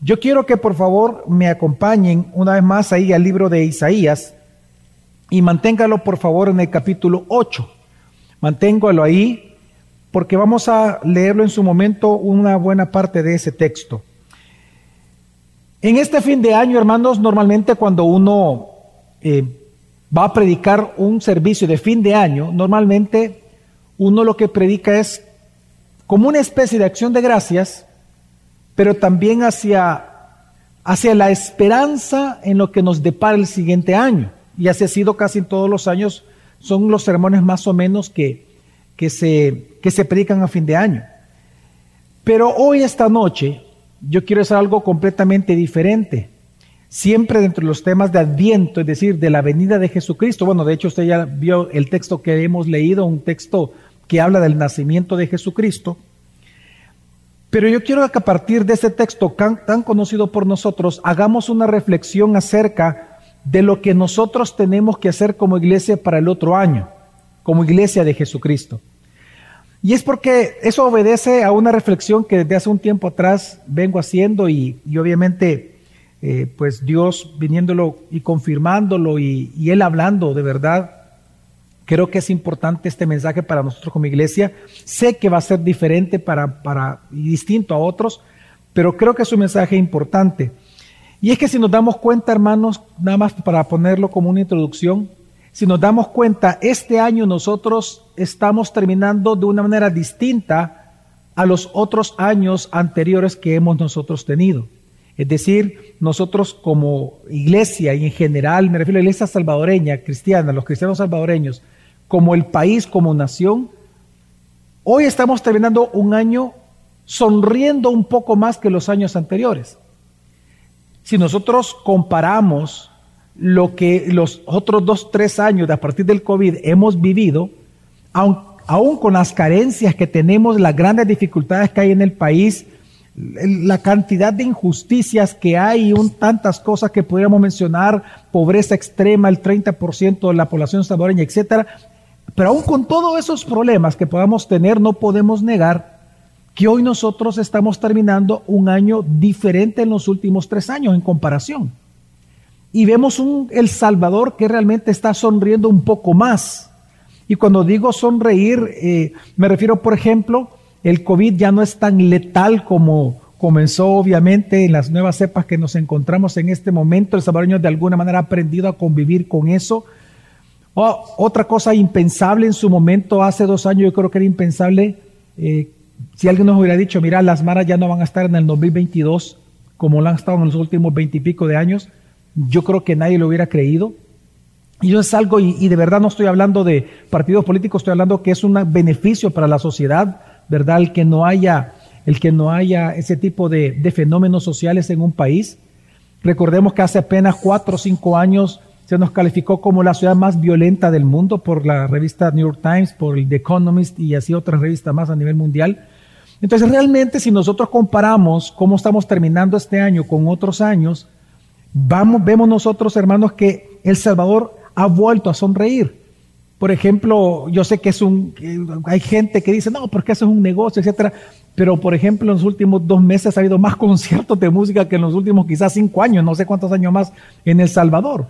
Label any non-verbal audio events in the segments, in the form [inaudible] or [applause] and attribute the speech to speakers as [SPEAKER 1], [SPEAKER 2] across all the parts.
[SPEAKER 1] Yo quiero que por favor me acompañen una vez más ahí al libro de Isaías y manténgalo por favor en el capítulo 8. Manténgalo ahí porque vamos a leerlo en su momento una buena parte de ese texto. En este fin de año, hermanos, normalmente cuando uno eh, va a predicar un servicio de fin de año, normalmente uno lo que predica es como una especie de acción de gracias, pero también hacia, hacia la esperanza en lo que nos depara el siguiente año. Y así ha sido casi en todos los años, son los sermones más o menos que, que, se, que se predican a fin de año. Pero hoy, esta noche, yo quiero hacer algo completamente diferente siempre dentro de los temas de Adviento, es decir, de la venida de Jesucristo. Bueno, de hecho usted ya vio el texto que hemos leído, un texto que habla del nacimiento de Jesucristo. Pero yo quiero que a partir de ese texto tan, conocido por nosotros, hagamos una reflexión acerca de lo que nosotros tenemos que hacer como iglesia para el otro año, como iglesia de Jesucristo. Y es porque eso obedece a una reflexión que desde hace un tiempo atrás vengo haciendo y obviamente eh, pues Dios viniéndolo y confirmándolo y, Él hablando de verdad, creo que es importante este mensaje para nosotros como iglesia. Sé que va a ser diferente para, para, y distinto a otros, pero creo que es un mensaje importante. Y es que si nos damos cuenta, hermanos, nada más para ponerlo como una introducción, si nos damos cuenta, este año nosotros estamos terminando de una manera distinta a los otros años anteriores que hemos nosotros tenido. Es decir, nosotros como iglesia y en general, me refiero a la iglesia salvadoreña, cristiana, los cristianos salvadoreños, como el país, como nación, hoy estamos terminando un año sonriendo un poco más que los años anteriores. Si nosotros comparamos lo que los otros dos, tres años de a partir del COVID hemos vivido, aun, con las carencias que tenemos, las grandes dificultades que hay en el país, la cantidad de injusticias que hay, un, tantas cosas que podríamos mencionar, pobreza extrema, el 30% de la población salvadoreña, etcétera. Pero aún con todos esos problemas que podamos tener, no podemos negar que hoy nosotros estamos terminando un año diferente en los últimos tres años en comparación. Y vemos un El Salvador que realmente está sonriendo un poco más. Y cuando digo sonreír, eh, me refiero, por ejemplo, el COVID ya no es tan letal como comenzó obviamente en las nuevas cepas que nos encontramos en este momento. El salvadoreño de alguna manera ha aprendido a convivir con eso. Otra cosa impensable en su momento, hace dos años yo creo que era impensable, eh, si alguien nos hubiera dicho, mira, las maras ya no van a estar en el 2022 como lo han estado en los últimos veintipico de años, yo creo que nadie lo hubiera creído. Y yo es algo, y, de verdad no estoy hablando de partidos políticos, estoy hablando que es un beneficio para la sociedad, ¿verdad? El que no haya, el que no haya ese tipo de fenómenos sociales en un país. Recordemos que hace apenas cuatro o cinco años se nos calificó como la ciudad más violenta del mundo por la revista New York Times, por el The Economist y así otras revistas más a nivel mundial. Entonces, realmente, si nosotros comparamos cómo estamos terminando este año con otros años, vamos, vemos nosotros, hermanos, que El Salvador ha vuelto a sonreír. Por ejemplo, yo sé que es un, hay gente que dice, no, porque eso es un negocio, etcétera. Pero, por ejemplo, en los últimos dos meses ha habido más [laughs] conciertos de música que en los últimos quizás cinco años, no sé cuántos años más en El Salvador.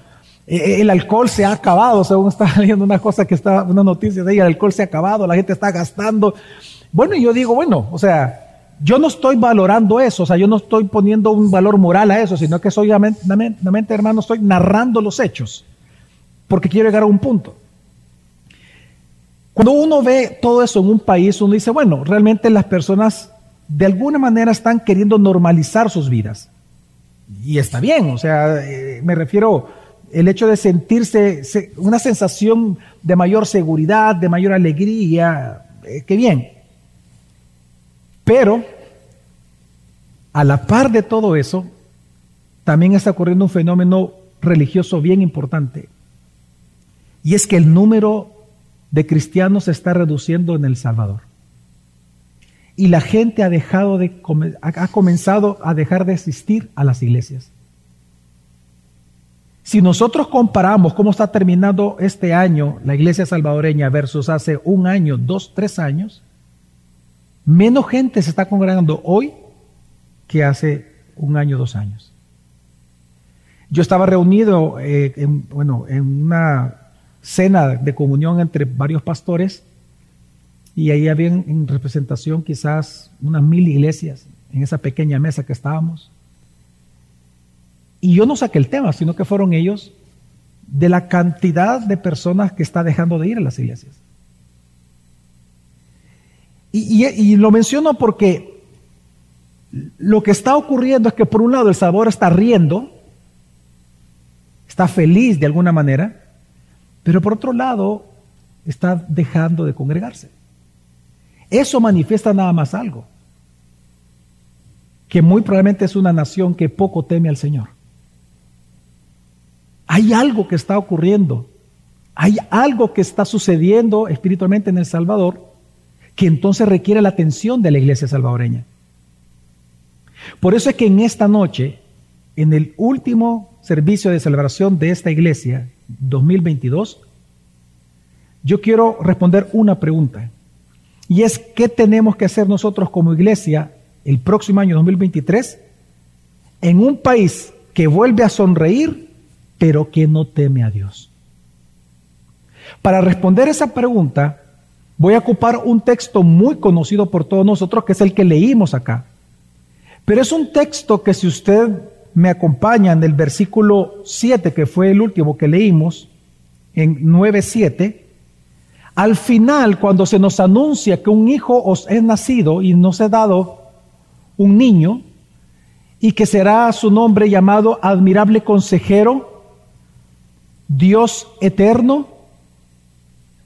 [SPEAKER 1] E, e, el alcohol se ha acabado, según estaba [laughs] leyendo una cosa que está, una noticia de ahí, el alcohol se ha acabado, la gente está gastando. Bueno, y yo digo, bueno, o sea, yo no estoy valorando eso, o sea, yo no estoy poniendo un valor moral a eso, sino que soy, hermano, estoy narrando los hechos, porque quiero llegar a un punto. Cuando uno ve todo eso en un país, uno dice, bueno, realmente las personas de alguna manera están queriendo normalizar sus vidas. Y está bien, o sea, eh, me refiero el hecho de sentirse una sensación de mayor seguridad, de mayor alegría, eh, qué bien. Pero, a la par de todo eso, también está ocurriendo un fenómeno religioso bien importante. Y es que el número de cristianos se está reduciendo en El Salvador. Y la gente ha, dejado de, ha comenzado a dejar de asistir a las iglesias. Si nosotros comparamos cómo está terminando este año la iglesia salvadoreña versus hace un año, dos, tres años, menos gente se está congregando hoy que hace un año, dos años. Yo estaba reunido eh, en, bueno, en una cena de comunión entre varios pastores y ahí había en representación quizás unas mil iglesias en esa pequeña mesa que estábamos. Y yo no saqué el tema, sino que fueron ellos de la cantidad de personas que está dejando de ir a las iglesias. Y, lo menciono porque lo que está ocurriendo es que por un lado el Salvador está riendo, está feliz de alguna manera, pero por otro lado está dejando de congregarse. Eso manifiesta nada más algo, que muy probablemente es una nación que poco teme al Señor. Hay algo que está ocurriendo, hay algo que está sucediendo espiritualmente en El Salvador que entonces requiere la atención de la iglesia salvadoreña. Por eso es que en esta noche, en el último servicio de celebración de esta iglesia, 2022, yo quiero responder una pregunta. Y es, ¿qué tenemos que hacer nosotros como iglesia el próximo año 2023 en un país que vuelve a sonreír pero que no teme a Dios? Para responder esa pregunta, voy a ocupar un texto muy conocido por todos nosotros, que es el que leímos acá. Pero es un texto que si usted me acompaña en el versículo 7, que fue el último que leímos, en 9.7, al final, cuando se nos anuncia que un hijo os es nacido y nos ha dado un niño, y que será su nombre llamado admirable consejero, Dios eterno,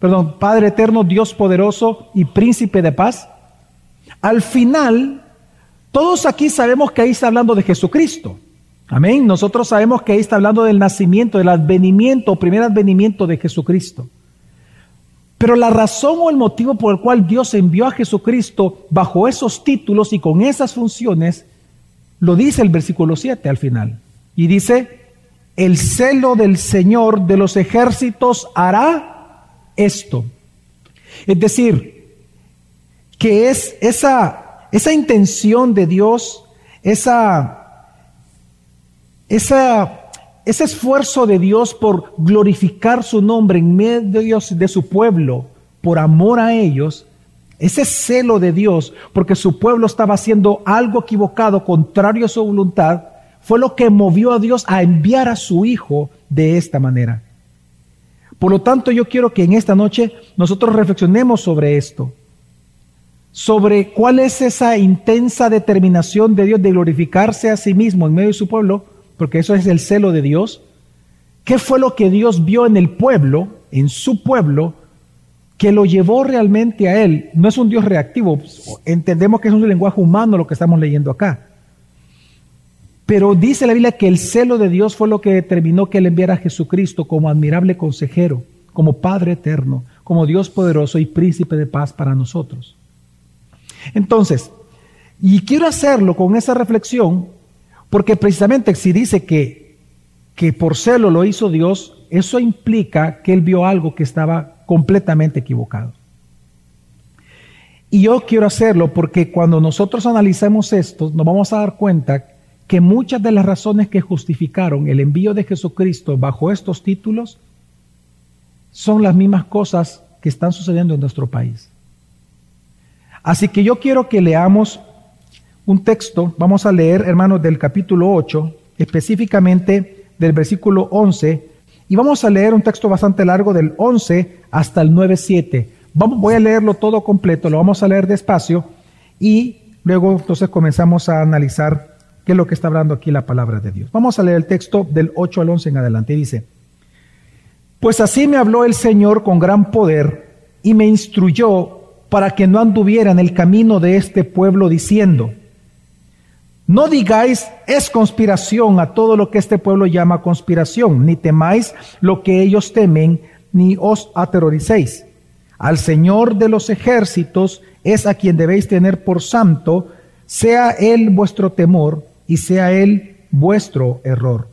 [SPEAKER 1] perdón, Padre eterno, Dios poderoso y príncipe de paz. Al final, todos aquí sabemos que ahí está hablando de Jesucristo. Amén. Nosotros sabemos que ahí está hablando del nacimiento, del advenimiento, primer advenimiento de Jesucristo. Pero la razón o el motivo por el cual Dios envió a Jesucristo bajo esos títulos y con esas funciones, lo dice el versículo 7 al final. Y dice, el celo del Señor de los ejércitos hará esto. Es decir, que es esa, esa intención de Dios, esa, esa, ese esfuerzo de Dios por glorificar su nombre en medio de su pueblo, por amor a ellos, ese celo de Dios, porque su pueblo estaba haciendo algo equivocado, contrario a su voluntad, fue lo que movió a Dios a enviar a su Hijo de esta manera. Por lo tanto, yo quiero que en esta noche nosotros reflexionemos sobre esto, sobre cuál es esa intensa determinación de Dios de glorificarse a sí mismo en medio de su pueblo, porque eso es el celo de Dios. ¿Qué fue lo que Dios vio en el pueblo, en su pueblo, que lo llevó realmente a Él? No es un Dios reactivo, entendemos que es un lenguaje humano lo que estamos leyendo acá. Pero dice la Biblia que el celo de Dios fue lo que determinó que él enviara a Jesucristo como admirable consejero, como Padre eterno, como Dios poderoso y príncipe de paz para nosotros. Entonces, y quiero hacerlo con esa reflexión, porque precisamente si dice que, que por celo lo hizo Dios, eso implica que él vio algo que estaba completamente equivocado. Y yo quiero hacerlo porque cuando nosotros analizamos esto, nos vamos a dar cuenta que muchas de las razones que justificaron el envío de Jesucristo bajo estos títulos son las mismas cosas que están sucediendo en nuestro país. Así que yo quiero que leamos un texto, vamos a leer, hermanos, del capítulo 8, específicamente del versículo 11, y vamos a leer un texto bastante largo del 11 hasta el 9.7. Vamos, voy a leerlo todo completo, lo vamos a leer despacio y luego entonces comenzamos a analizar ¿Qué es lo que está hablando aquí la palabra de Dios? Vamos a leer el texto del 8 al 11 en adelante. Dice, pues así me habló el Señor con gran poder y me instruyó para que no anduviera en el camino de este pueblo diciendo, no digáis es conspiración a todo lo que este pueblo llama conspiración, ni temáis lo que ellos temen, ni os aterroricéis. Al Señor de los ejércitos es a quien debéis tener por santo, sea él vuestro temor y sea él vuestro error.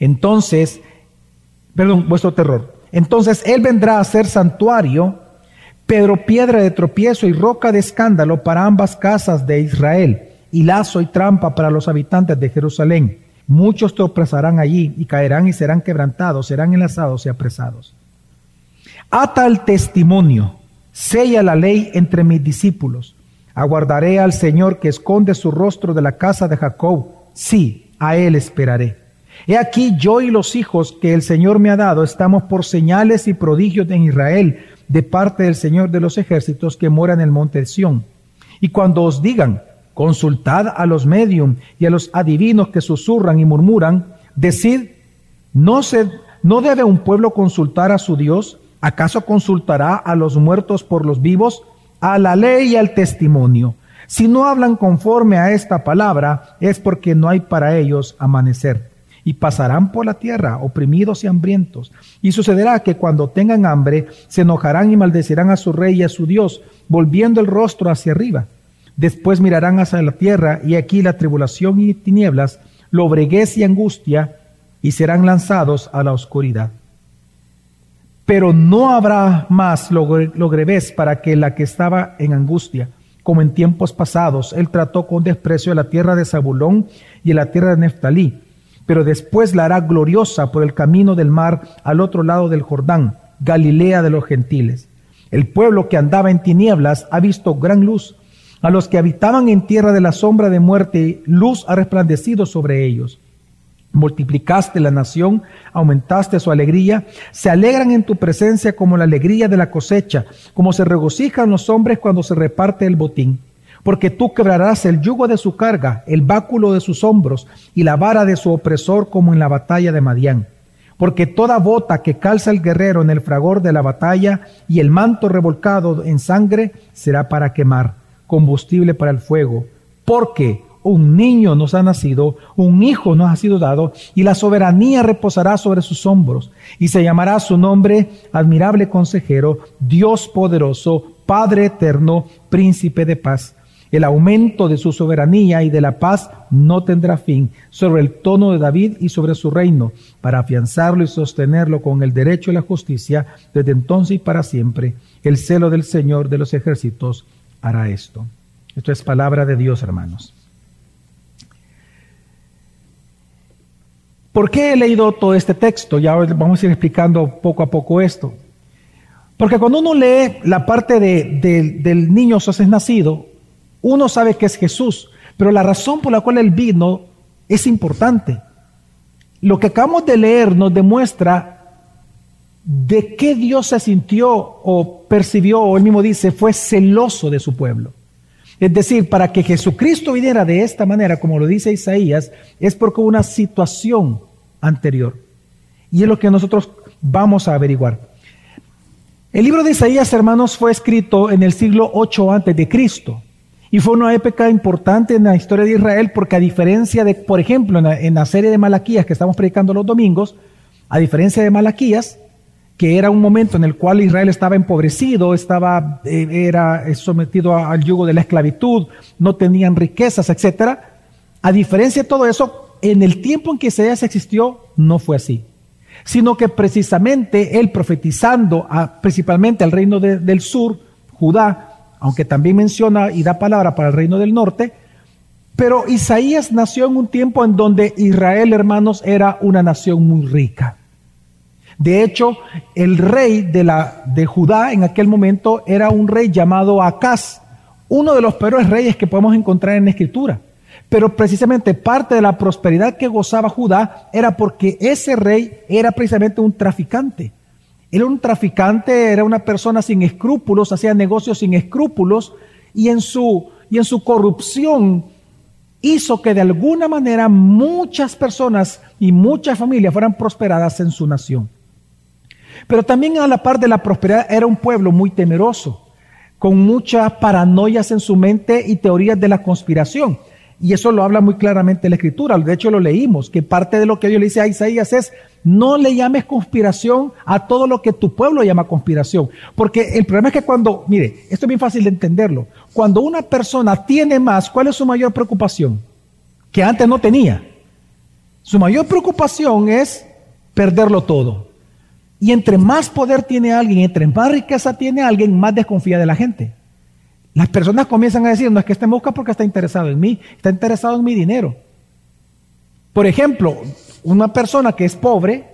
[SPEAKER 1] Entonces, perdón, vuestro terror. Entonces él vendrá a ser santuario, Pedro piedra de tropiezo y roca de escándalo para ambas casas de Israel, y lazo y trampa para los habitantes de Jerusalén. Muchos te opresarán allí y caerán y serán quebrantados, serán enlazados y apresados. Ata el testimonio, sella la ley entre mis discípulos. Aguardaré al Señor que esconde su rostro de la casa de Jacob. Sí, a él esperaré. He aquí yo y los hijos que el Señor me ha dado estamos por señales y prodigios en Israel de parte del Señor de los ejércitos que mora en el monte de Sión. Y cuando os digan, consultad a los medium y a los adivinos que susurran y murmuran, decid, ¿no, se, ¿no debe un pueblo consultar a su Dios? ¿Acaso consultará a los muertos por los vivos? A la ley y al testimonio. Si no hablan conforme a esta palabra, es porque no hay para ellos amanecer y pasarán por la tierra oprimidos y hambrientos. Y sucederá que cuando tengan hambre, se enojarán y maldecirán a su rey y a su Dios, volviendo el rostro hacia arriba. Después mirarán hacia la tierra y aquí la tribulación y tinieblas, lobreguez y angustia, y serán lanzados a la oscuridad. Pero no habrá más logreves para que la que estaba en angustia, como en tiempos pasados, él trató con desprecio la tierra de Zabulón y la tierra de Neftalí pero después la hará gloriosa por el camino del mar al otro lado del Jordán, Galilea de los gentiles. El pueblo que andaba en tinieblas ha visto gran luz. A los que habitaban en tierra de la sombra de muerte, luz ha resplandecido sobre ellos. Multiplicaste la nación, aumentaste su alegría, se alegran en tu presencia como la alegría de la cosecha, como se regocijan los hombres cuando se reparte el botín porque tú quebrarás el yugo de su carga, el báculo de sus hombros y la vara de su opresor como en la batalla de Madián. Porque toda bota que calza el guerrero en el fragor de la batalla y el manto revolcado en sangre será para quemar, combustible para el fuego. Porque un niño nos ha nacido, un hijo nos ha sido dado, y la soberanía reposará sobre sus hombros, y se llamará su nombre admirable consejero, Dios poderoso, Padre eterno, príncipe de paz el aumento de su soberanía y de la paz no tendrá fin sobre el tono de David y sobre su reino, para afianzarlo y sostenerlo con el derecho y la justicia desde entonces y para siempre. El celo del Señor de los ejércitos hará esto. Esto es palabra de Dios, hermanos. ¿Por qué he leído todo este texto? Ya vamos a ir explicando poco a poco esto. Porque cuando uno lee la parte de, del niño es nacido, uno sabe que es Jesús, pero la razón por la cual Él vino es importante. Lo que acabamos de leer nos demuestra de qué Dios se sintió o percibió, o él mismo dice, fue celoso de su pueblo. Es decir, para que Jesucristo viniera de esta manera, como lo dice Isaías, es porque una situación anterior. Y es lo que nosotros vamos a averiguar. El libro de Isaías, hermanos, fue escrito en el siglo 8 antes de Cristo. Y fue una época importante en la historia de Israel porque a diferencia de, por ejemplo, en la, serie de Malaquías que estamos predicando los domingos, a diferencia de Malaquías, que era un momento en el cual Israel estaba empobrecido, estaba, eh, era sometido al yugo de la esclavitud, no tenían riquezas, etc. A diferencia de todo eso, en el tiempo en que Isaías existió, no fue así. Sino que precisamente él profetizando principalmente al reino del sur, Judá, aunque también menciona y da palabra para el reino del norte, pero Isaías nació en un tiempo en donde Israel, hermanos, era una nación muy rica. De hecho, el rey de, la, de Judá en aquel momento era un rey llamado Acaz, uno de los peores reyes que podemos encontrar en la escritura. Pero precisamente parte de la prosperidad que gozaba Judá era porque ese rey era precisamente un traficante. Era un traficante, era una persona sin escrúpulos, hacía negocios sin escrúpulos y en su, y en su corrupción hizo que de alguna manera muchas personas y muchas familias fueran prosperadas en su nación. Pero también a la par de la prosperidad era un pueblo muy temeroso, con muchas paranoias en su mente y teorías de la conspiración. Y eso lo habla muy claramente la escritura. De hecho, lo leímos, que parte de lo que Dios le dice a Isaías es, no le llames conspiración a todo lo que tu pueblo llama conspiración. Porque el problema es que cuando, mire, esto es bien fácil de entenderlo. Cuando una persona tiene más, ¿cuál es su mayor preocupación? Que antes no tenía. Su mayor preocupación es perderlo todo. Y entre más poder tiene alguien, entre más riqueza tiene alguien, más desconfía de la gente. Las personas comienzan a decir, no es que este me busca porque está interesado en mí, está interesado en mi dinero. Por ejemplo, una persona que es pobre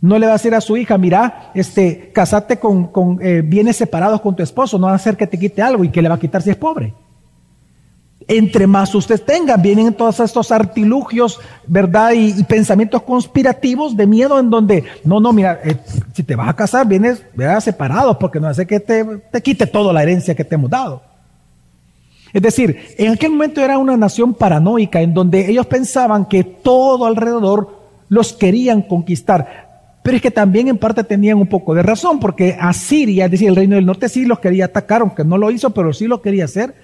[SPEAKER 1] no le va a decir a su hija, mira, este, casate con, eh, bienes separados con tu esposo, no va a hacer que te quite algo y que le va a quitar si es pobre. Entre más usted tenga, vienen todos estos artilugios, ¿verdad? Y, pensamientos conspirativos de miedo en donde, no, no, mira, eh, si te vas a casar, vienes, ¿verdad? separados, porque no hace que te, te quite toda la herencia que te hemos dado. Es decir, en aquel momento era una nación paranoica en donde ellos pensaban que todo alrededor los querían conquistar. Pero es que también en parte tenían un poco de razón, porque Asiria, es decir, el reino del norte sí los quería atacar, aunque no lo hizo, pero sí lo quería hacer.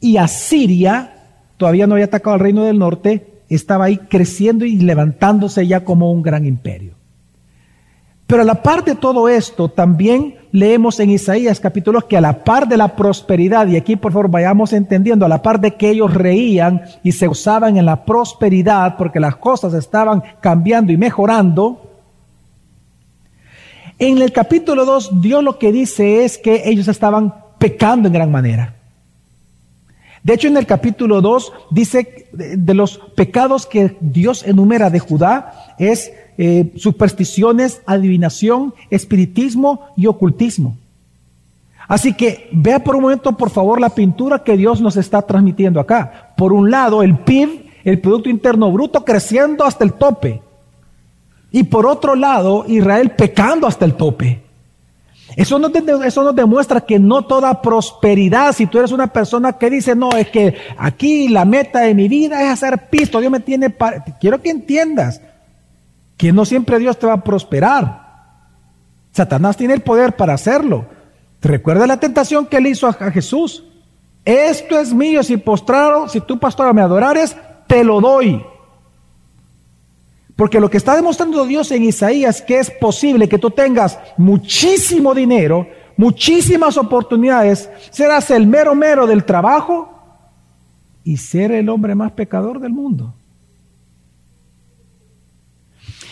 [SPEAKER 1] Y Asiria todavía no había atacado al reino del norte, estaba ahí creciendo y levantándose ya como un gran imperio. Pero a la par de todo esto, también leemos en Isaías capítulos que a la par de la prosperidad, y aquí por favor vayamos entendiendo, a la par de que ellos reían y se usaban en la prosperidad porque las cosas estaban cambiando y mejorando, en el capítulo 2, Dios lo que dice es que ellos estaban pecando en gran manera. De hecho, en el capítulo 2 dice de los pecados que Dios enumera de Judá es eh, supersticiones, adivinación, espiritismo y ocultismo. Así que vea por un momento, por favor, la pintura que Dios nos está transmitiendo acá. Por un lado, el PIB, el Producto Interno Bruto, creciendo hasta el tope. Y por otro lado, Israel pecando hasta el tope. Eso nos demuestra que no toda prosperidad, si tú eres una persona que dice, no, es que aquí la meta de mi vida es hacer pisto, Dios me tiene... Quiero que entiendas que no siempre Dios te va a prosperar. Satanás tiene el poder para hacerlo. ¿Te recuerda la tentación que él hizo a, Jesús? Esto es mío, si postraro, si tú pastor me adorares, te lo doy. Porque lo que está demostrando Dios en Isaías que es posible que tú tengas muchísimo dinero, muchísimas oportunidades, serás el mero mero del trabajo y ser el hombre más pecador del mundo.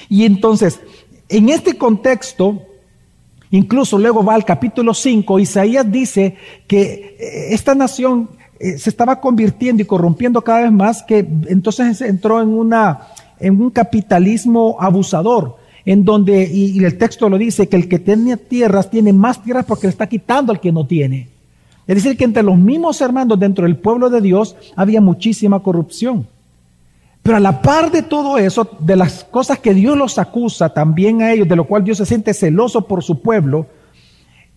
[SPEAKER 1] Y entonces, en este contexto, incluso luego va al capítulo 5, Isaías dice que eh, esta nación eh, se estaba convirtiendo y corrompiendo cada vez más, que entonces entró en una en un capitalismo abusador, en donde, y, el texto lo dice, que el que tiene tierras tiene más tierras porque le está quitando al que no tiene. Es decir, que entre los mismos hermanos dentro del pueblo de Dios había muchísima corrupción. Pero a la par de todo eso, de las cosas que Dios los acusa también a ellos, de lo cual Dios se siente celoso por su pueblo,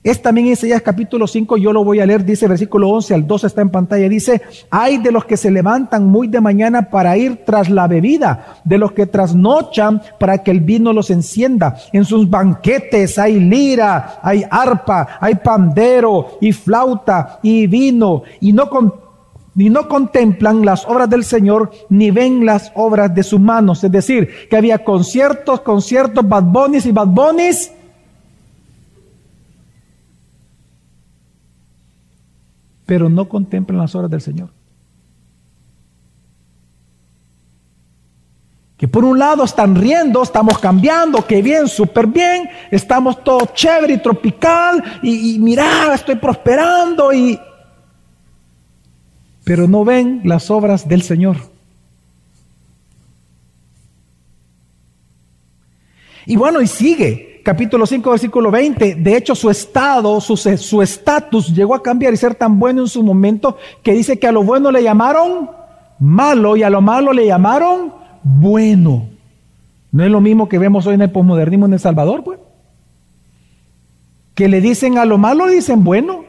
[SPEAKER 1] es también Isaías capítulo 5, yo lo voy a leer, dice versículo 11 al 12 está en pantalla, dice, hay de los que se levantan muy de mañana para ir tras la bebida, de los que trasnochan para que el vino los encienda. En sus banquetes hay lira, hay arpa, hay pandero y flauta y vino, y no ni no contemplan las obras del Señor, ni ven las obras de sus manos. Es decir, que había conciertos, conciertos, bad y bad pero no contemplan las obras del Señor. Que por un lado están riendo, estamos cambiando, que bien, súper bien, estamos todo chévere y tropical, y, y mira, estoy prosperando, y... pero no ven las obras del Señor. Y bueno, y sigue, capítulo 5, versículo 20. De hecho, su estado, su estatus llegó a cambiar y ser tan bueno en su momento que dice que a lo bueno le llamaron malo y a lo malo le llamaron bueno. No es lo mismo que vemos hoy en el posmodernismo en El Salvador, pues. Que le dicen a lo malo dicen bueno,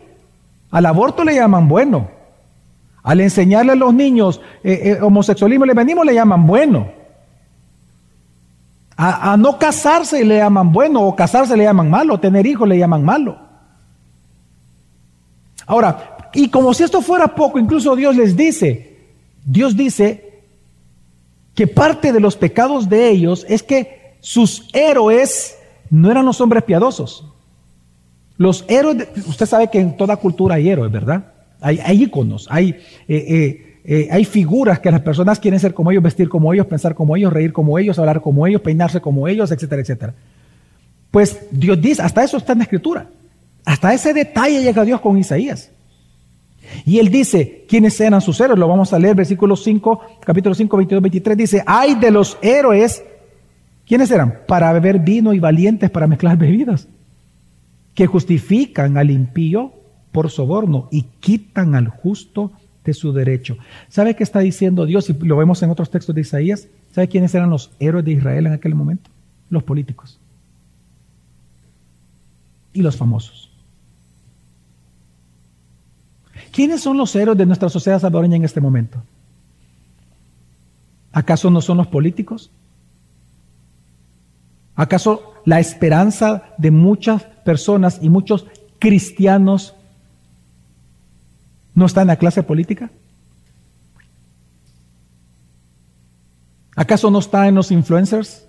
[SPEAKER 1] al aborto le llaman bueno, al enseñarle a los niños eh, eh, homosexualismo le venimos le llaman bueno. A, no casarse le llaman bueno, o casarse le llaman malo, tener hijos le llaman malo. Ahora, y como si esto fuera poco, incluso Dios les dice, Dios dice que parte de los pecados de ellos es que sus héroes no eran los hombres piadosos. Los héroes, usted sabe que en toda cultura hay héroes, ¿verdad? Hay, hay íconos, hay eh, eh, eh, hay figuras que las personas quieren ser como ellos, vestir como ellos, pensar como ellos, reír como ellos, hablar como ellos, peinarse como ellos, etcétera, etcétera. Pues Dios dice, hasta eso está en la escritura. Hasta ese detalle llega Dios con Isaías. Y él dice, ¿quiénes eran sus héroes? Lo vamos a leer, versículo 5, capítulo 5, 22, 23. Dice, hay de los héroes, ¿quiénes eran? Para beber vino y valientes para mezclar bebidas, que justifican al impío por soborno y quitan al justo su derecho. ¿Sabe qué está diciendo Dios? Y lo vemos en otros textos de Isaías. ¿Sabe quiénes eran los héroes de Israel en aquel momento? Los políticos. Y los famosos. ¿Quiénes son los héroes de nuestra sociedad salvadoreña en este momento? ¿Acaso no son los políticos? ¿Acaso la esperanza de muchas personas y muchos cristianos no está en la clase política? ¿Acaso no está en los influencers?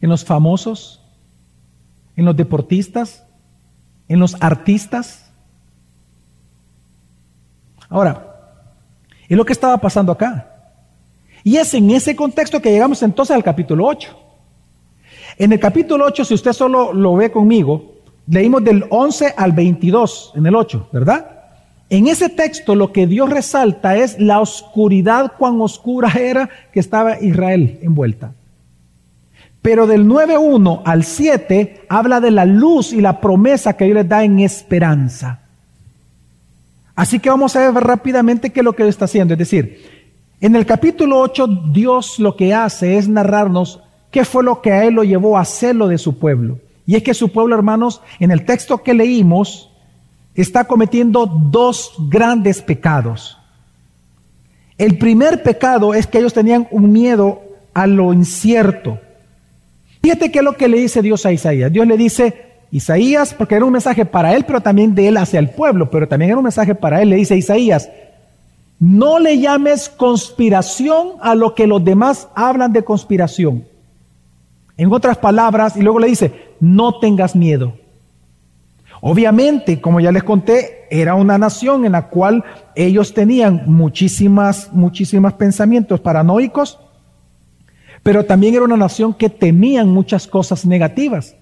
[SPEAKER 1] ¿En los famosos? ¿En los deportistas? ¿En los artistas? Ahora, es lo que estaba pasando acá. Y es en ese contexto que llegamos entonces al capítulo 8. En el capítulo 8, si usted solo lo ve conmigo, leímos del 11 al 22, en el 8, ¿verdad? En ese texto lo que Dios resalta es la oscuridad, cuán oscura era que estaba Israel envuelta. Pero del 9.1 al 7 habla de la luz y la promesa que Dios les da en esperanza. Así que vamos a ver rápidamente qué es lo que está haciendo. Es decir, en el capítulo 8 Dios lo que hace es narrarnos qué fue lo que a Él lo llevó a hacerlo de su pueblo. Y es que su pueblo, hermanos, en el texto que leímos, está cometiendo dos grandes pecados. El primer pecado es que ellos tenían un miedo a lo incierto. Fíjate qué es lo que le dice Dios a Isaías. Dios le dice, Isaías, porque era un mensaje para él, pero también de él hacia el pueblo, pero también era un mensaje para él, le dice Isaías, no le llames conspiración a lo que los demás hablan de conspiración. En otras palabras, y luego le dice, no tengas miedo. Obviamente, como ya les conté, era una nación en la cual ellos tenían muchísimas, muchísimos pensamientos paranoicos, pero también era una nación que temían muchas cosas negativas.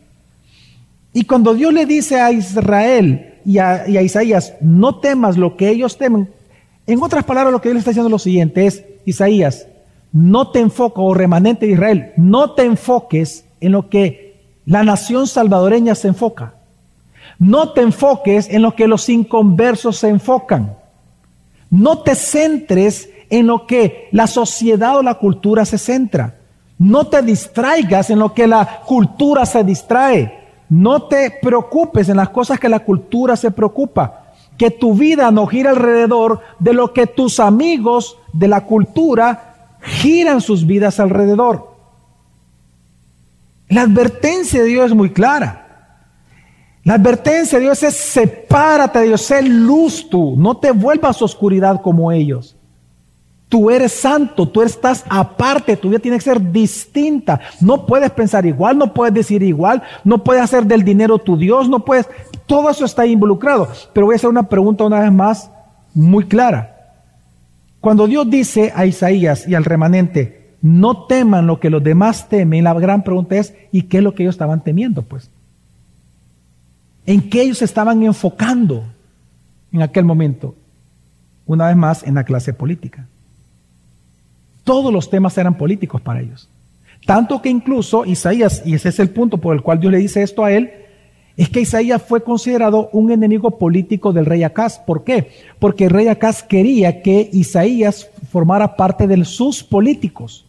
[SPEAKER 1] Y cuando Dios le dice a Israel y a, Isaías, no temas lo que ellos temen, en otras palabras lo que Dios le está diciendo es lo siguiente, es, Isaías, no te enfoques, o remanente de Israel, no te enfoques en lo que la nación salvadoreña se enfoca. No te enfoques en lo que los inconversos se enfocan. No te centres en lo que la sociedad o la cultura se centra. No te distraigas en lo que la cultura se distrae. No te preocupes en las cosas que la cultura se preocupa. Que tu vida no gira alrededor de lo que tus amigos de la cultura giran sus vidas alrededor. La advertencia de Dios es muy clara. La advertencia de Dios es sepárate de Dios, sé luz tú, no te vuelvas oscuridad como ellos. Tú eres santo, tú estás aparte, tu vida tiene que ser distinta. No puedes pensar igual, no puedes decir igual, no puedes hacer del dinero tu Dios, no puedes. Todo eso está involucrado. Pero voy a hacer una pregunta una vez más muy clara. Cuando Dios dice a Isaías y al remanente, no teman lo que los demás temen, la gran pregunta es, ¿y qué es lo que ellos estaban temiendo? Pues, ¿en qué ellos estaban enfocando en aquel momento? Una vez más, en la clase política. Todos los temas eran políticos para ellos. Tanto que incluso Isaías, y ese es el punto por el cual Dios le dice esto a él, es que Isaías fue considerado un enemigo político del rey Acaz. ¿Por qué? Porque el rey Acaz quería que Isaías formara parte de sus políticos.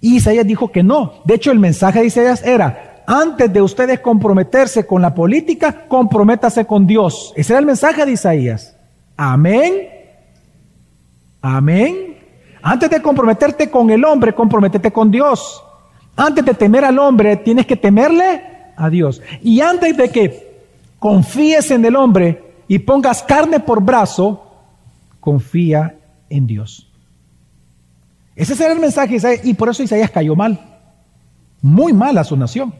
[SPEAKER 1] Y Isaías dijo que no. De hecho, el mensaje de Isaías era, antes de ustedes comprometerse con la política, comprométase con Dios. Ese era el mensaje de Isaías. Amén. Amén. Antes de comprometerte con el hombre, comprométete con Dios. Antes de temer al hombre, tienes que temerle a Dios. Y antes de que confíes en el hombre y pongas carne por brazo, confía en Dios. Ese era el mensaje de Isaías, y por eso Isaías cayó mal. Muy mal a su nación.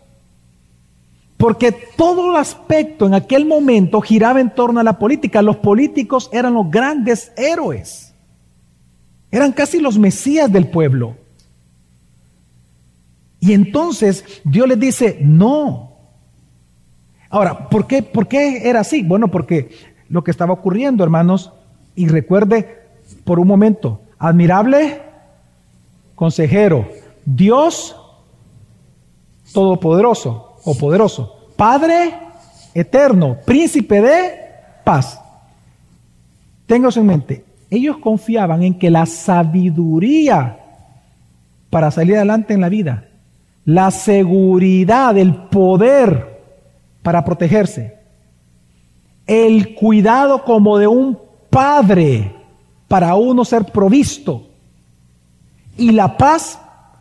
[SPEAKER 1] Porque todo el aspecto en aquel momento giraba en torno a la política. Los políticos eran los grandes héroes. Eran casi los mesías del pueblo. Y entonces Dios les dice, no. Ahora, ¿por qué, ¿por qué era así? Bueno, porque lo que estaba ocurriendo, hermanos. Y recuerde por un momento, admirable consejero, Dios todopoderoso o poderoso, Padre eterno, príncipe de paz. Ténganse en mente, ellos confiaban en que la sabiduría para salir adelante en la vida, la seguridad, el poder para protegerse, el cuidado como de un padre para uno ser provisto y la paz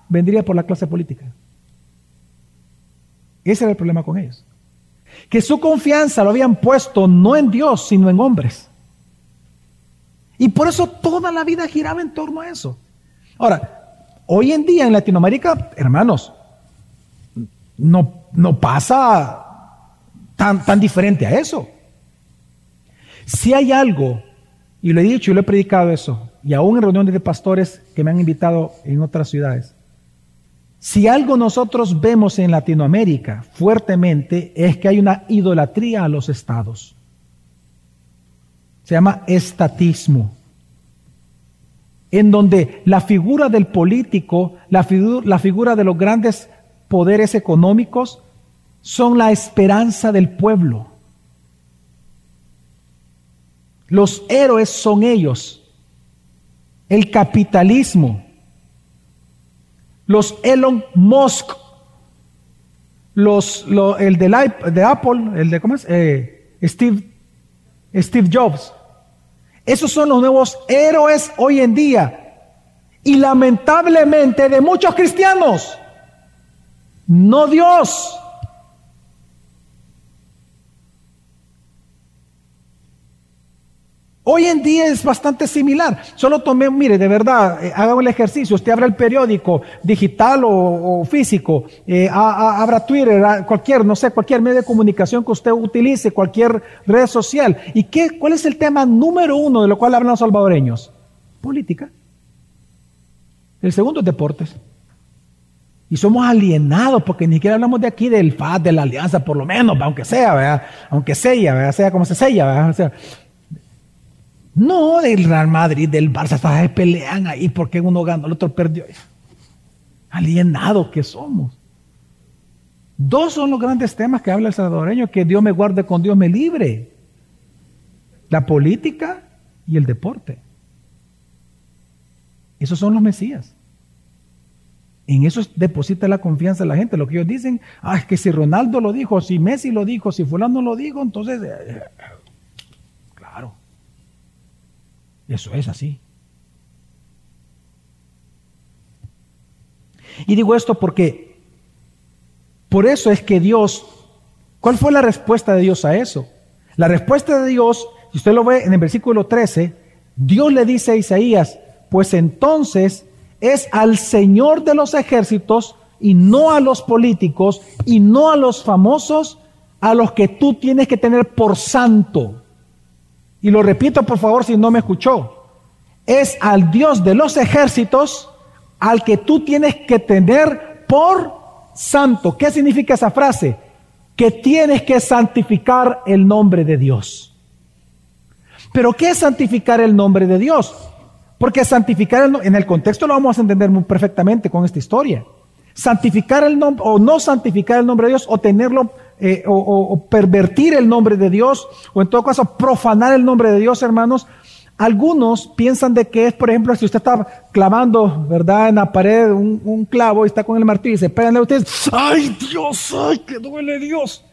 [SPEAKER 1] vendría por la clase política. Ese era el problema con ellos. Que su confianza lo habían puesto no en Dios, sino en hombres. Y por eso toda la vida giraba en torno a eso. Ahora, hoy en día en Latinoamérica, hermanos, no, no pasa tan, tan diferente a eso. Si hay algo, y lo he dicho y lo he predicado eso, y aún en reuniones de pastores que me han invitado en otras ciudades, si algo nosotros vemos en Latinoamérica fuertemente es que hay una idolatría a los estados. Se llama estatismo. En donde la figura del político, la, la figura de los grandes poderes económicos son la esperanza del pueblo. Los héroes son ellos. El capitalismo. Los Elon Musk. Los, el de, de, Apple, el de, ¿cómo es? Eh, Steve, Steve Jobs. Esos son los nuevos héroes hoy en día. Y lamentablemente de muchos cristianos. No Dios. Hoy en día es bastante similar. Solo tomé, mire, de verdad, eh, haga el ejercicio. Usted abra el periódico digital o, físico, eh, abra Twitter, cualquier, no sé, cualquier medio de comunicación que usted utilice, cualquier red social. ¿Y qué, cuál es el tema número uno de lo cual hablan los salvadoreños? Política. El segundo es deportes. Y somos alienados porque ni siquiera hablamos de aquí del FAD, de la alianza, por lo menos, aunque sea, ¿verdad? Aunque sea, sea como se sella, ¿verdad? Sea, no del Real Madrid, del Barça, hasta se pelean ahí porque uno ganó, el otro perdió. Alienados que somos. Dos son los grandes temas que habla el salvadoreño, que Dios me guarde con Dios me libre. La política y el deporte. Esos son los Mesías. En eso deposita la confianza de la gente. Lo que ellos dicen, ah, es que si Ronaldo lo dijo, si Messi lo dijo, si fulano lo dijo, entonces eh, Eso es así. Y digo esto porque por eso es que Dios, ¿cuál fue la respuesta de Dios a eso? La respuesta de Dios, si usted lo ve en el versículo 13, Dios le dice a Isaías, pues entonces es al Señor de los ejércitos y no a los políticos y no a los famosos a los que tú tienes que tener por santo. Y lo repito por favor si no me escuchó. Es al Dios de los ejércitos al que tú tienes que tener por santo. ¿Qué significa esa frase? Que tienes que santificar el nombre de Dios. Pero ¿qué es santificar el nombre de Dios? Porque santificar el, en el contexto lo vamos a entender muy perfectamente con esta historia. Santificar el nombre o no santificar el nombre de Dios o tenerlo eh, o, pervertir el nombre de Dios, o en todo caso profanar el nombre de Dios, hermanos. Algunos piensan de que es, por ejemplo, si usted está clavando, ¿verdad?, en la pared un, clavo y está con el martillo y se pegan a ustedes, ¡ay Dios! ¡ay que duele Dios!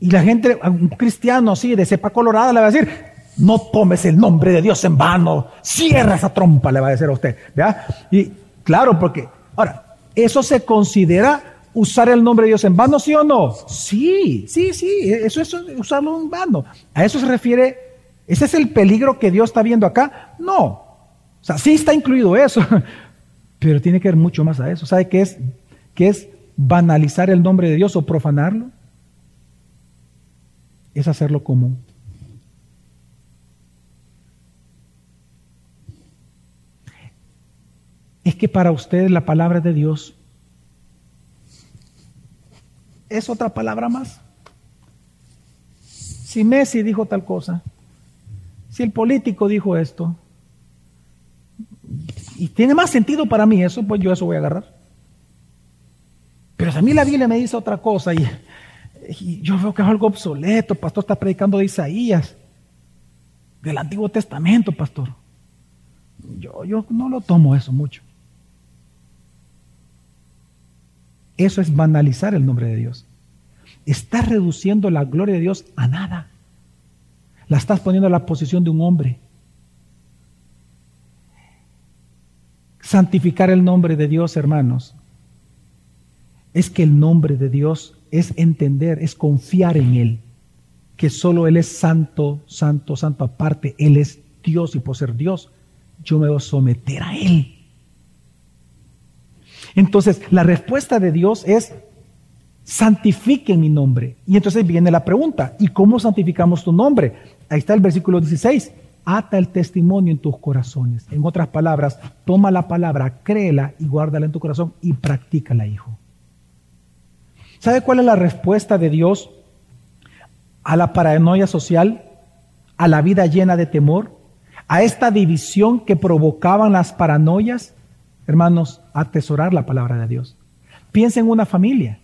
[SPEAKER 1] Y la gente, un cristiano así, de cepa colorada, le va a decir, no tomes el nombre de Dios en vano, cierra esa trompa, le va a decir a usted, ¿verdad? Y claro, porque, ahora, eso se considera usar el nombre de Dios en vano, sí o no? Sí, sí, sí, eso es usarlo en vano. ¿A eso se refiere? ¿Ese es el peligro que Dios está viendo acá? No. O sea, sí está incluido eso, [laughs] pero tiene que ver mucho más a eso. ¿Sabe qué es? ¿Qué es banalizar el nombre de Dios o profanarlo? Es hacerlo común. Es que para usted la palabra de Dios es otra palabra más. Si Messi dijo tal cosa, si el político dijo esto, y tiene más sentido para mí eso, pues yo eso voy a agarrar. Pero si a mí la Biblia me dice otra cosa y, y yo veo que es algo obsoleto, pastor está predicando de Isaías, del Antiguo Testamento, pastor. Yo, yo no lo tomo eso mucho. Eso es banalizar el nombre de Dios. Estás reduciendo la gloria de Dios a nada. La estás poniendo en la posición de un hombre. Santificar el nombre de Dios, hermanos, es que el nombre de Dios es entender, es confiar en Él, que solo Él es santo, santo, santo aparte, Él es Dios y por ser Dios, yo me voy a someter a Él. Entonces, la respuesta de Dios es, santifiquen mi nombre. Y entonces viene la pregunta, ¿y cómo santificamos tu nombre? Ahí está el versículo 16. Ata el testimonio en tus corazones. En otras palabras, toma la palabra, créela y guárdala en tu corazón y practícala, hijo. ¿Sabe cuál es la respuesta de Dios a la paranoia social, a la vida llena de temor, a esta división que provocaban las paranoias? Hermanos, atesorar la palabra de Dios. Piensa en una familia,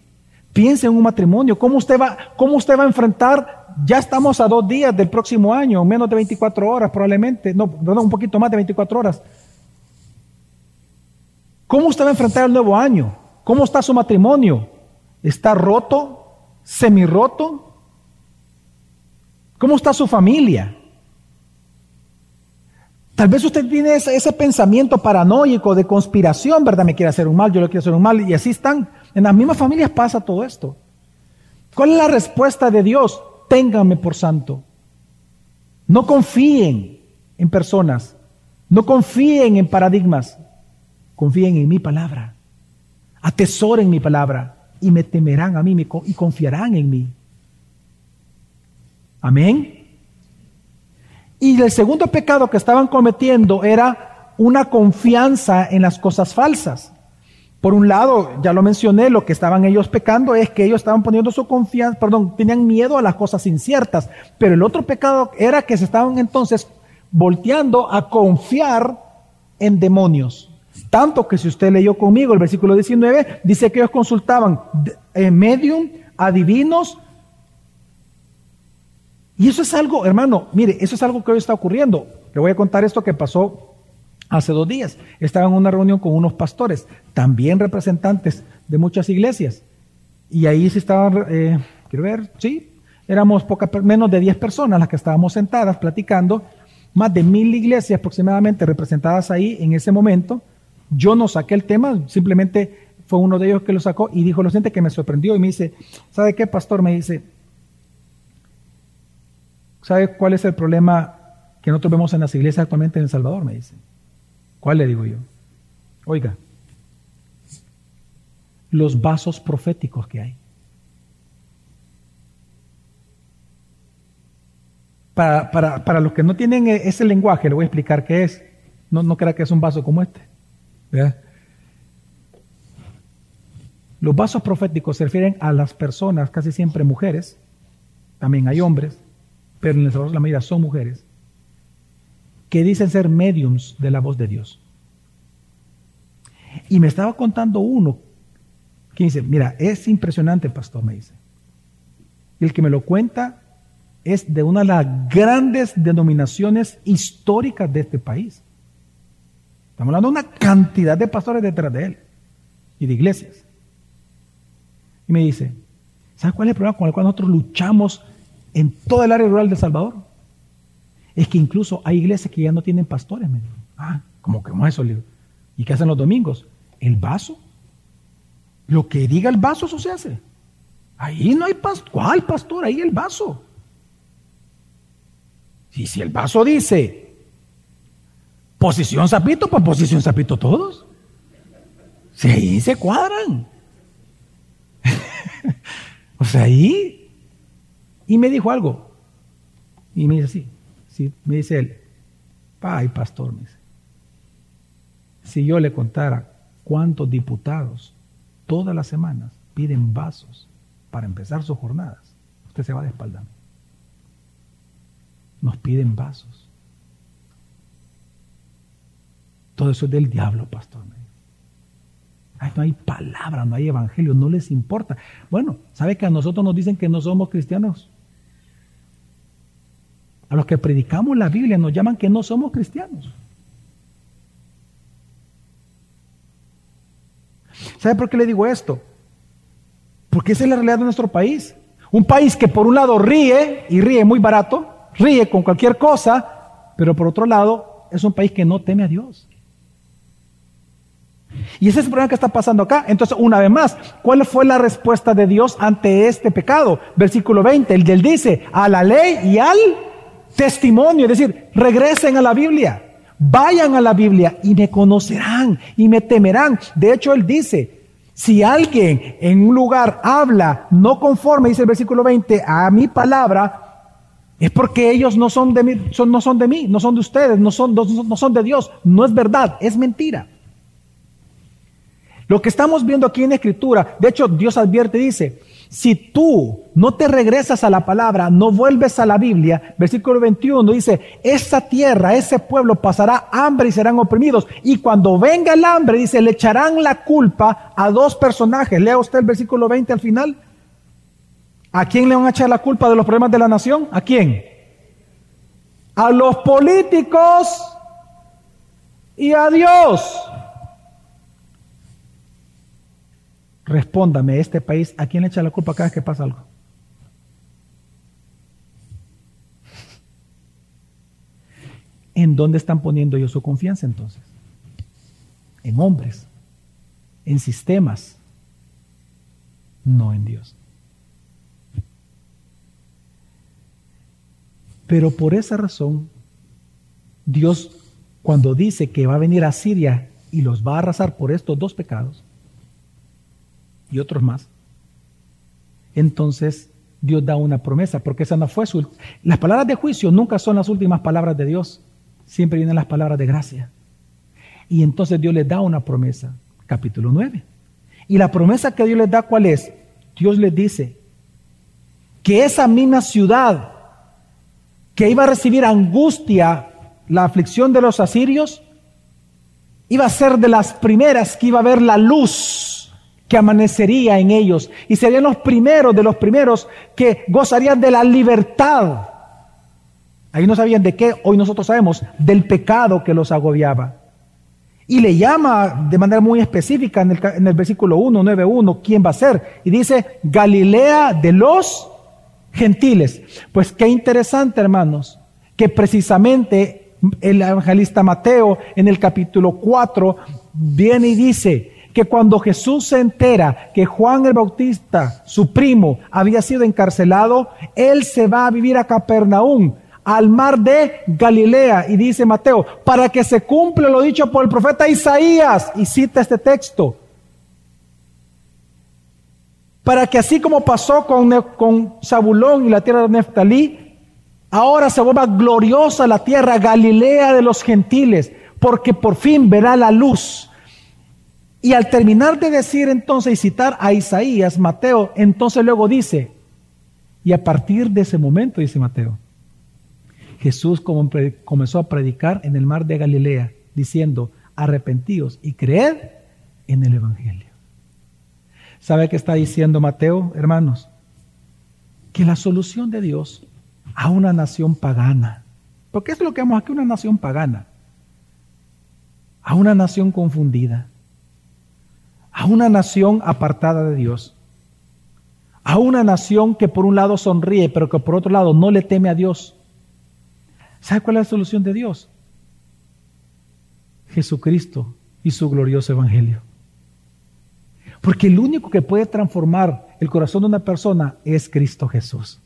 [SPEAKER 1] piensa en un matrimonio, ¿cómo usted va, cómo usted va a enfrentar? Ya estamos a dos días del próximo año, menos de 24 horas probablemente, no, perdón, un poquito más de 24 horas. ¿Cómo usted va a enfrentar el nuevo año? ¿Cómo está su matrimonio? ¿Está roto? ¿Semi-roto? ¿Cómo está su familia? Tal vez usted tiene ese, pensamiento paranoico de conspiración, ¿verdad? Me quiere hacer un mal, yo le quiero hacer un mal, y así están. En las mismas familias pasa todo esto. ¿Cuál es la respuesta de Dios? Ténganme por santo. No confíen en personas, no confíen en paradigmas, confíen en mi palabra. Atesoren mi palabra y me temerán a mí y confiarán en mí. Amén. Y el segundo pecado que estaban cometiendo era una confianza en las cosas falsas. Por un lado, ya lo mencioné, lo que estaban ellos pecando es que ellos estaban poniendo su confianza, perdón, tenían miedo a las cosas inciertas. Pero el otro pecado era que se estaban entonces volteando a confiar en demonios. Tanto que si usted leyó conmigo el versículo 19, dice que ellos consultaban eh, medium, adivinos, y eso es algo, hermano, mire, eso es algo que hoy está ocurriendo. Le voy a contar esto que pasó hace dos días. Estaba en una reunión con unos pastores, también representantes de muchas iglesias. Y ahí se estaban, eh, quiero ver, sí, éramos poca, menos de 10 personas las que estábamos sentadas platicando, más de mil iglesias aproximadamente representadas ahí en ese momento. Yo no saqué el tema, simplemente fue uno de ellos que lo sacó y dijo lo siguiente que me sorprendió y me dice, ¿sabe qué, pastor? Me dice, ¿Sabe cuál es el problema que nosotros vemos en las iglesias actualmente en El Salvador? Me dice. ¿Cuál le digo yo? Oiga, los vasos proféticos que hay. Para, para, los que no tienen e, ese lenguaje, le voy a explicar qué es. No, no crea que es un vaso como este. Los vasos proféticos se refieren a las personas, casi siempre mujeres, también hay hombres, pero en El Salvador la mayoría son mujeres, que dicen ser mediums de la voz de Dios. Y me estaba contando uno que dice, mira, es impresionante, pastor, me dice. Y el que me lo cuenta es de una de las grandes denominaciones históricas de este país. Estamos hablando de una cantidad de pastores detrás de él y de iglesias. Y me dice, ¿sabes cuál es el problema con el cual nosotros luchamos en todo el área rural de Salvador. Es que incluso hay iglesias que ya no tienen pastores. Me Ah, como que eso? ¿Y qué hacen los domingos? El vaso. Lo que diga el vaso, eso se hace. Ahí no hay pastor. ¿Cuál pastor? Ahí el vaso. Y si el vaso dice posición sapito, pues posición sapito todos. Si ahí se cuadran. [laughs] o sea, ahí y me dijo algo. Y me dice así, sí, me dice él, ay pastor, me dice, si yo le contara cuántos diputados todas las semanas piden vasos para empezar sus jornadas, usted se va de espalda. nos piden vasos. Todo eso es del diablo, pastor. no hay palabra, no hay evangelio, no les importa. Bueno, ¿sabe que a nosotros nos dicen que no somos cristianos? A los que predicamos la Biblia nos llaman que no somos cristianos. ¿Sabe por qué le digo esto? Porque esa es la realidad de nuestro país. Un país que por un lado ríe, y ríe muy barato, ríe con cualquier cosa, pero por otro lado es un país que no teme a Dios. Y ese es el problema que está pasando acá. Entonces, una vez más, ¿cuál fue la respuesta de Dios ante este pecado? Versículo 20, el del dice, a la ley y al testimonio, es decir, regresen a la Biblia, vayan a la Biblia y me conocerán y me temerán. De hecho, él dice, si alguien en un lugar habla no conforme, dice el versículo 20, a mi palabra, es porque ellos no son de mí, no son de mí, no son de ustedes, no son, no son de Dios. No es verdad, es mentira. Lo que estamos viendo aquí en Escritura, de hecho Dios advierte, dice, si tú no te regresas a la palabra, no vuelves a la Biblia, versículo 21 dice, esa tierra, ese pueblo pasará hambre y serán oprimidos. Y cuando venga el hambre, dice, le echarán la culpa a dos personajes. Lea usted el versículo 20 al final. ¿A quién le van a echar la culpa de los problemas de la nación? ¿A quién? A los políticos y a Dios. Respóndame, este país, ¿a quién le echa la culpa cada vez que pasa algo? ¿En dónde están poniendo ellos su confianza entonces? En hombres, en sistemas, no en Dios. Pero por esa razón, Dios, cuando dice que va a venir a Siria y los va a arrasar por estos dos pecados, y otros más, entonces Dios da una promesa, porque esa no fue su... Las palabras de juicio nunca son las últimas palabras de Dios, siempre vienen las palabras de gracia. Y entonces Dios les da una promesa, capítulo 9. Y la promesa que Dios les da, ¿cuál es? Dios les dice que esa misma ciudad que iba a recibir angustia, la aflicción de los asirios, iba a ser de las primeras que iba a ver la luz que amanecería en ellos y serían los primeros de los primeros que gozarían de la libertad. Ahí no sabían de qué, hoy nosotros sabemos, del pecado que los agobiaba. Y le llama de manera muy específica en el, en el versículo 1, 9, 1, quién va a ser. Y dice, Galilea de los gentiles. Pues qué interesante, hermanos, que precisamente el evangelista Mateo en el capítulo 4 viene y dice, que cuando Jesús se entera que Juan el Bautista, su primo, había sido encarcelado, él se va a vivir a Capernaum, al mar de Galilea, y dice Mateo, para que se cumpla lo dicho por el profeta Isaías, y cita este texto, para que así como pasó con, con Zabulón y la tierra de Neftalí, ahora se vuelva gloriosa la tierra Galilea de los gentiles, porque por fin verá la luz y al terminar de decir entonces y citar a Isaías, Mateo, entonces luego dice, y a partir de ese momento, dice Mateo, Jesús comenzó a predicar en el mar de Galilea, diciendo, arrepentíos y creed en el Evangelio. ¿Sabe qué está diciendo Mateo, hermanos? Que la solución de Dios a una nación pagana, porque es lo que vemos aquí, una nación pagana, a una nación confundida, a una nación apartada de Dios, a una nación que por un lado sonríe, pero que por otro lado no le teme a Dios. ¿Sabe cuál es la solución de Dios? Jesucristo y su glorioso Evangelio. Porque el único que puede transformar el corazón de una persona es Cristo Jesús.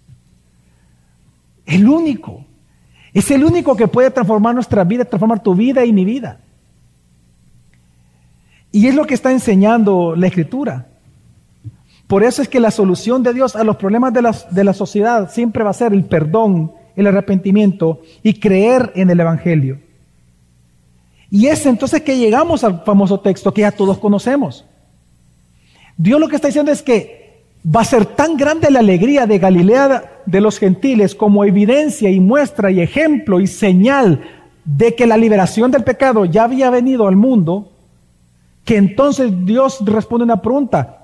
[SPEAKER 1] El único. Es el único que puede transformar nuestra vida, transformar tu vida y mi vida. Y es lo que está enseñando la escritura. Por eso es que la solución de Dios a los problemas de la, de la sociedad siempre va a ser el perdón, el arrepentimiento y creer en el Evangelio. Y es entonces que llegamos al famoso texto que ya todos conocemos. Dios lo que está diciendo es que va a ser tan grande la alegría de Galilea de los gentiles como evidencia y muestra y ejemplo y señal de que la liberación del pecado ya había venido al mundo, que entonces Dios responde una pregunta.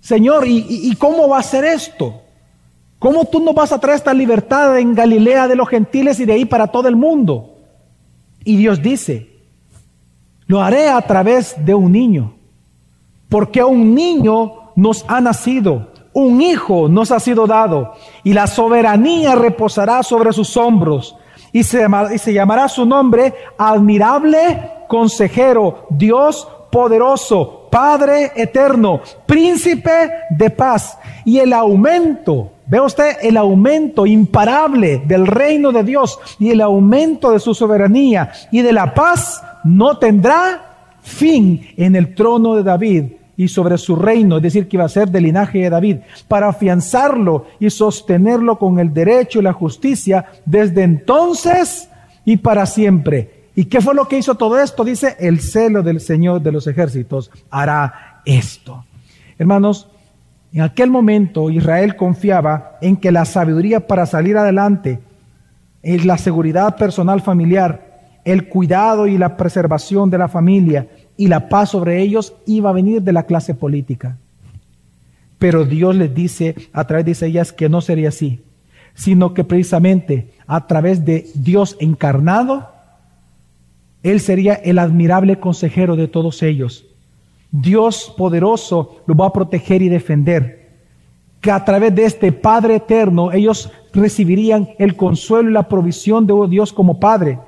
[SPEAKER 1] Señor, ¿y, cómo va a ser esto? ¿Cómo tú no vas a traer esta libertad en Galilea de los gentiles y de ahí para todo el mundo? Y Dios dice, lo haré a través de un niño, porque un niño nos ha nacido, un hijo nos ha sido dado, y la soberanía reposará sobre sus hombros, y se, llamará, y se llamará su nombre admirable consejero, Dios poderoso, Padre eterno, príncipe de paz, y el aumento Ve usted el aumento imparable del reino de Dios y el aumento de su soberanía y de la paz no tendrá fin en el trono de David y sobre su reino, es decir, que iba a ser del linaje de David, para afianzarlo y sostenerlo con el derecho y la justicia desde entonces y para siempre. ¿Y qué fue lo que hizo todo esto? Dice, el celo del Señor de los ejércitos hará esto. Hermanos, en aquel momento Israel confiaba en que la sabiduría para salir adelante, en la seguridad personal familiar, el cuidado y la preservación de la familia y la paz sobre ellos iba a venir de la clase política. Pero Dios les dice a través de Isaías que no sería así, sino que precisamente a través de Dios encarnado, Él sería el admirable consejero de todos ellos Dios poderoso lo va a proteger y defender. Que a través de este Padre eterno ellos recibirían el consuelo y la provisión de Dios como Padre.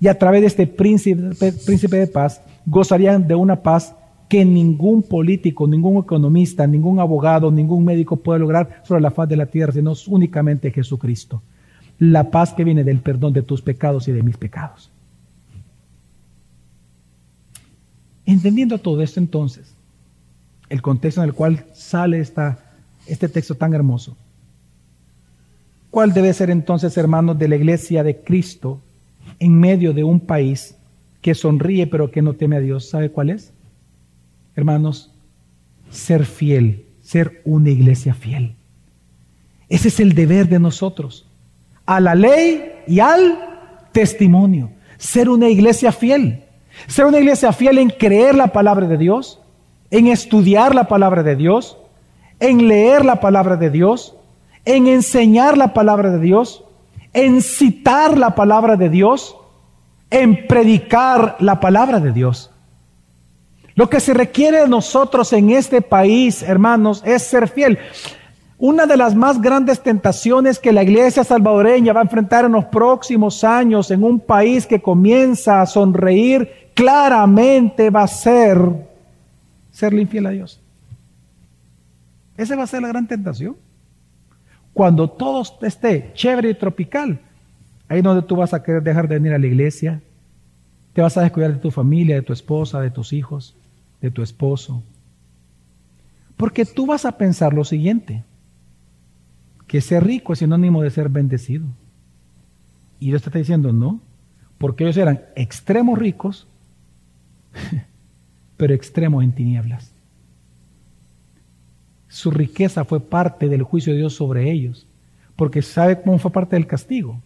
[SPEAKER 1] Y a través de este príncipe, príncipe de paz gozarían de una paz que ningún político, ningún economista, ningún abogado, ningún médico puede lograr sobre la faz de la tierra, sino únicamente Jesucristo. La paz que viene del perdón de tus pecados y de mis pecados. Entendiendo todo esto entonces, el contexto en el cual sale esta, este texto tan hermoso, ¿cuál debe ser entonces, hermanos, de la iglesia de Cristo en medio de un país que sonríe pero que no teme a Dios? ¿Sabe cuál es? Hermanos, ser fiel, ser una iglesia fiel. Ese es el deber de nosotros, a la ley y al testimonio, ser una iglesia fiel. Ser una iglesia fiel en creer la palabra de Dios, en estudiar la palabra de Dios, en leer la palabra de Dios, en enseñar la palabra de Dios, en citar la palabra de Dios, en predicar la palabra de Dios. Lo que se requiere de nosotros en este país, hermanos, es ser fiel. Una de las más grandes tentaciones que la iglesia salvadoreña va a enfrentar en los próximos años en un país que comienza a sonreír claramente va a ser serle infiel a Dios. Esa va a ser la gran tentación. Cuando todo esté chévere y tropical, ahí donde tú vas a querer dejar de venir a la iglesia, te vas a descuidar de tu familia, de tu esposa, de tus hijos, de tu esposo. Porque tú vas a pensar lo siguiente, que ser rico es sinónimo de ser bendecido. Y Dios te está diciendo, no, porque ellos eran extremos ricos [laughs] pero extremo en tinieblas. Su riqueza fue parte del juicio de Dios sobre ellos, porque sabe cómo fue parte del castigo.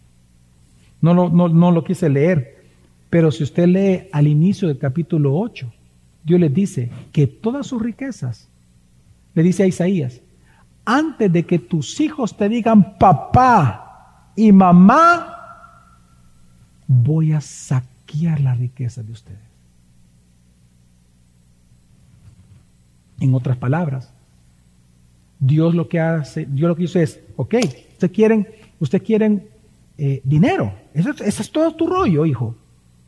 [SPEAKER 1] No lo, no, lo quise leer, pero si usted lee al inicio del capítulo 8, Dios les dice que todas sus riquezas, le dice a Isaías, antes de que tus hijos te digan papá y mamá, voy a saquear la riqueza de ustedes. En otras palabras, Dios lo que hace, Dios lo que hizo es, ok, ustedes quieren, usted quieren eh, dinero. Eso, es todo tu rollo, hijo.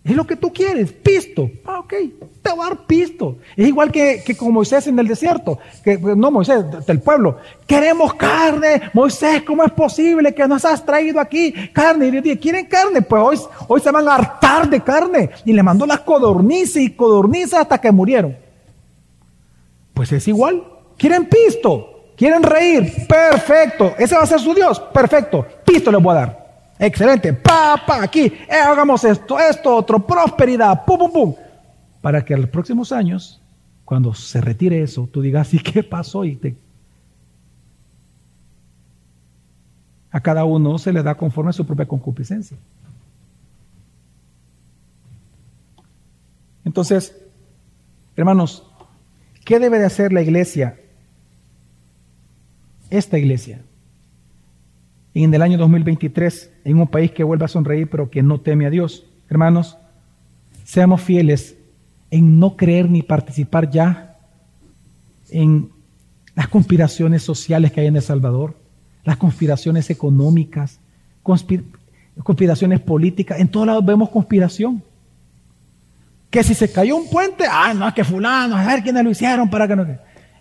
[SPEAKER 1] Es lo que tú quieres, pisto. Ah, ok, te voy a dar pisto. Es igual que, que con Moisés en el desierto. Que, no, Moisés, del pueblo. Queremos carne. Moisés, ¿cómo es posible que nos has traído aquí carne? Y dije, ¿quieren carne? Pues hoy, hoy se van a hartar de carne. Y le mandó las codornices y codornices hasta que murieron. Pues es igual. ¿Quieren pisto? ¿Quieren reír? Perfecto. Ese va a ser su Dios. Perfecto. Pisto les voy a dar. Excelente. Pa, pa, aquí. Eh, hagamos esto, esto, otro. Prosperidad. Pum, pum, pum. Para que en los próximos años, cuando se retire eso, tú digas, ¿y qué pasó? Y te... A cada uno se le da conforme a su propia concupiscencia. Entonces, hermanos, ¿qué debe de hacer la iglesia? Esta iglesia. En el año 2023, en un país que vuelve a sonreír pero que no teme a Dios. Hermanos, seamos fieles en no creer ni participar ya en las conspiraciones sociales que hay en El Salvador, las conspiraciones económicas, conspiraciones políticas. En todos lados vemos conspiración. Que si se cayó un puente, ah, no, es que fulano, a ver quiénes lo hicieron para que no.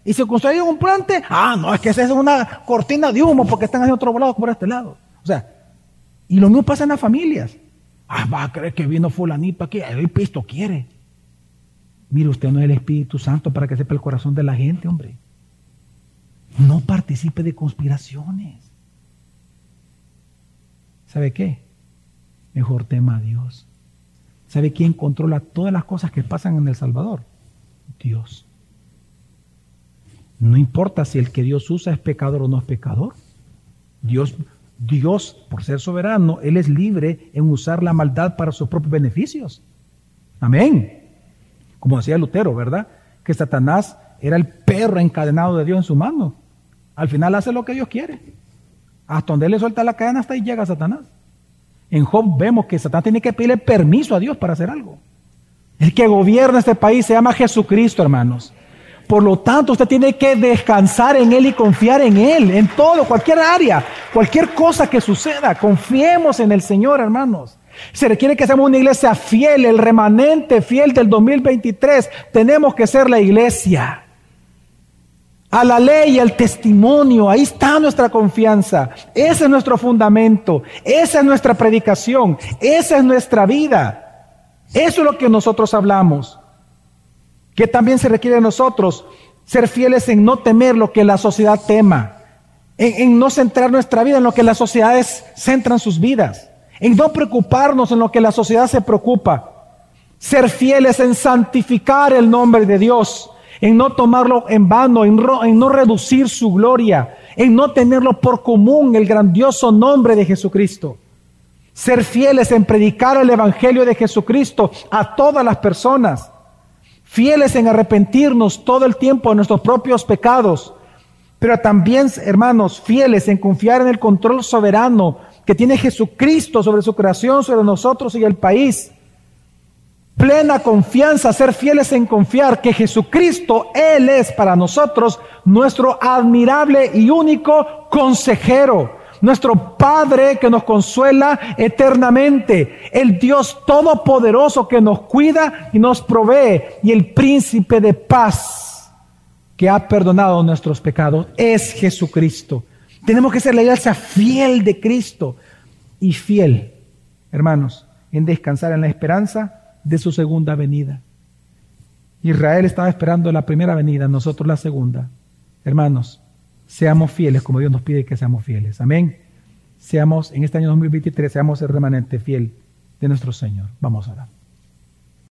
[SPEAKER 1] Y se construyó un puente, ah, no, es que esa es una cortina de humo porque están en otro lado por este lado. O sea, y lo mismo pasa en las familias. Ah, va a creer que vino fulanito aquí, el pisto quiere. Mire, usted no es el Espíritu Santo para que sepa el corazón de la gente, hombre. No participe de conspiraciones. ¿Sabe qué? Mejor tema a Dios. ¿Sabe quién controla todas las cosas que pasan en El Salvador? Dios. No importa si el que Dios usa es pecador o no es pecador. Dios, Dios, por ser soberano, Él es libre en usar la maldad para sus propios beneficios. Amén. Como decía Lutero, ¿verdad? Que Satanás era el perro encadenado de Dios en su mano. Al final hace lo que Dios quiere. Hasta donde Él le suelta la cadena, hasta ahí llega Satanás. En Job vemos que Satanás tiene que pedirle permiso a Dios para hacer algo. El que gobierna este país se llama Jesucristo, hermanos. Por lo tanto, usted tiene que descansar en Él y confiar en Él, en todo, cualquier área, cualquier cosa que suceda. Confiemos en el Señor, hermanos. Se requiere que seamos una iglesia fiel, el remanente fiel del 2023. Tenemos que ser la iglesia. A la ley y al testimonio, ahí está nuestra confianza. Ese es nuestro fundamento. Esa es nuestra predicación. Esa es nuestra vida. Eso es lo que nosotros hablamos. Que también se requiere de nosotros ser fieles en no temer lo que la sociedad tema. En, no centrar nuestra vida en lo que las sociedades centran sus vidas. En no preocuparnos en lo que la sociedad se preocupa. Ser fieles en santificar el nombre de Dios en no tomarlo en vano, en, no reducir su gloria, en no tenerlo por común el grandioso nombre de Jesucristo. Ser fieles en predicar el Evangelio de Jesucristo a todas las personas. Fieles en arrepentirnos todo el tiempo de nuestros propios pecados. Pero también, hermanos, fieles en confiar en el control soberano que tiene Jesucristo sobre su creación, sobre nosotros y el país plena confianza, ser fieles en confiar que Jesucristo, Él es para nosotros nuestro admirable y único consejero, nuestro Padre que nos consuela eternamente, el Dios todopoderoso que nos cuida y nos provee, y el príncipe de paz que ha perdonado nuestros pecados, es Jesucristo. Tenemos que ser la iglesia fiel de Cristo y fiel, hermanos, en descansar en la esperanza de su segunda venida. Israel estaba esperando la primera venida, nosotros la segunda. Hermanos, seamos fieles como Dios nos pide que seamos fieles. Amén. Seamos, en este año 2023, seamos el remanente fiel de nuestro Señor. Vamos a.